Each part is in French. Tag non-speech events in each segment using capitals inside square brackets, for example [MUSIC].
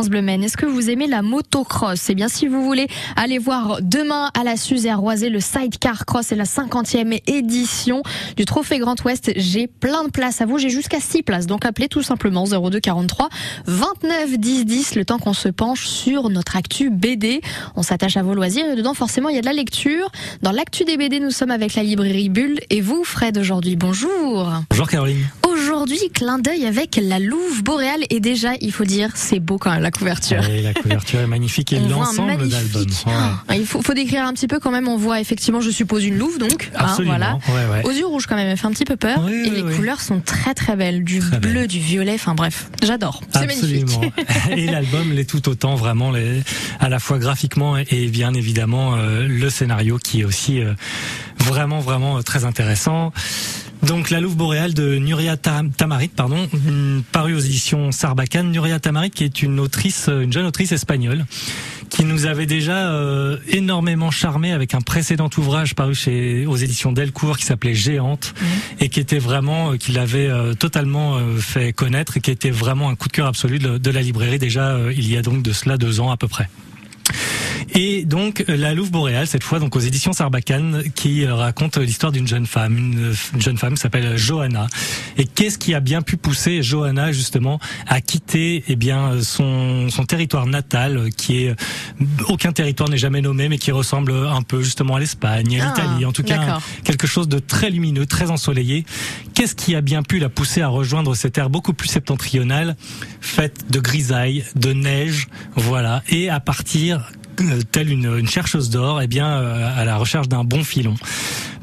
Est-ce que vous aimez la motocross? Eh bien, si vous voulez aller voir demain à la Suze et à Roisé le Sidecar Cross et la 50e édition du Trophée Grand Ouest, j'ai plein de places à vous. J'ai jusqu'à 6 places. Donc appelez tout simplement 02 43 29 10 10 le temps qu'on se penche sur notre actu BD. On s'attache à vos loisirs et dedans, forcément, il y a de la lecture. Dans l'actu des BD, nous sommes avec la librairie Bulle et vous, Fred, aujourd'hui. Bonjour. Bonjour Caroline. Aujourd'hui, clin d'œil avec la Louve boréale et déjà, il faut dire, c'est beau quand même la couverture. Oui, la couverture est magnifique et l'ensemble d'album. Ouais. Il faut, faut, décrire un petit peu quand même. On voit effectivement, je suppose, une louve donc. Hein, Absolument. Hein, voilà. Ouais, Aux yeux rouges quand même, elle fait un petit peu peur. Oui, et les couleurs sont très très belles, du très bleu, belle. du violet. Enfin bref, j'adore. C'est magnifique. [LAUGHS] et l'album l'est tout autant, vraiment, les, à la fois graphiquement et bien évidemment euh, le scénario qui est aussi euh, vraiment vraiment très intéressant. Donc la Louve boréale de Nuria Tamarit, pardon, paru aux éditions Sarbacane. Nuria Tamarit, qui est une autrice, une jeune autrice espagnole, qui nous avait déjà euh, énormément charmé avec un précédent ouvrage paru chez aux éditions Delcourt qui s'appelait Géante mmh. et qui était vraiment, euh, qui l'avait euh, totalement euh, fait connaître et qui était vraiment un coup de cœur absolu de, de la librairie déjà euh, il y a donc de cela deux ans à peu près. Et donc la Louve boréale cette fois donc aux éditions Sarbacane qui raconte l'histoire d'une jeune femme, une, une, jeune femme qui s'appelle Johanna. Et qu'est-ce qui a bien pu pousser Johanna justement à quitter eh bien son, son territoire natal qui est aucun territoire n'est jamais nommé mais qui ressemble un peu justement à l'Espagne, à ah, l'Italie, en tout cas quelque chose de très lumineux, très ensoleillé. Qu'est-ce qui a bien pu la pousser à rejoindre cette terre beaucoup plus septentrionale, faite de grisailles, de neige, voilà, et à partir telle une, une chercheuse d'or, eh bien, euh, à la recherche d'un bon filon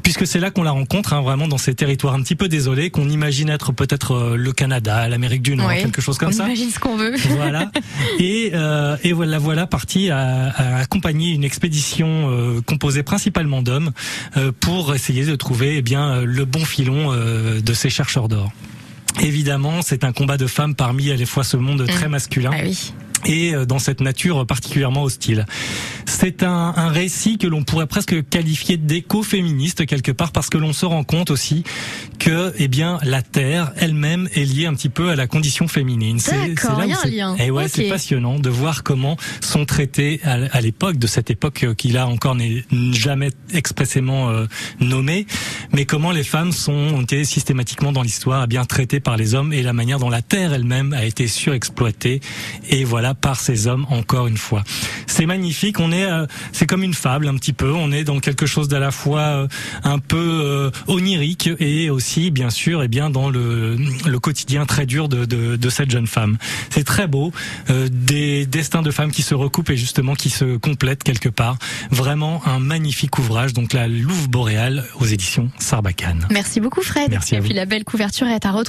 puisque c'est là qu'on la rencontre, hein, vraiment dans ces territoires un petit peu désolés, qu'on imagine être peut-être euh, le Canada, l'Amérique du Nord, oui, quelque chose comme on ça. On imagine ce qu'on veut. Voilà. [LAUGHS] Et, euh, et voilà, voilà partie à, à, accompagner une expédition euh, composée principalement d'hommes euh, pour essayer de trouver eh bien le bon filon euh, de ces chercheurs d'or. Évidemment, c'est un combat de femmes parmi à la fois ce monde très masculin. Ah oui et dans cette nature particulièrement hostile. C'est un, un, récit que l'on pourrait presque qualifier d'éco-féministe quelque part parce que l'on se rend compte aussi que eh bien la terre elle-même est liée un petit peu à la condition féminine. C'est là où lien. Et ouais, okay. c'est passionnant de voir comment sont traités à, à l'époque de cette époque qui là encore n'est jamais expressément euh, nommée, mais comment les femmes sont ont été systématiquement dans l'histoire bien traitées par les hommes et la manière dont la terre elle-même a été surexploitée et voilà par ces hommes encore une fois. C'est magnifique, on est euh, c'est comme une fable un petit peu, on est dans quelque chose d'à la fois euh, un peu euh, onirique et aussi bien sûr et eh bien dans le, le quotidien très dur de, de, de cette jeune femme. C'est très beau, euh, des destins de femmes qui se recoupent et justement qui se complètent quelque part. Vraiment un magnifique ouvrage, donc la Louve boréale aux éditions Sarbacane. Merci beaucoup Fred. Merci et à puis vous. la belle couverture est à retrouver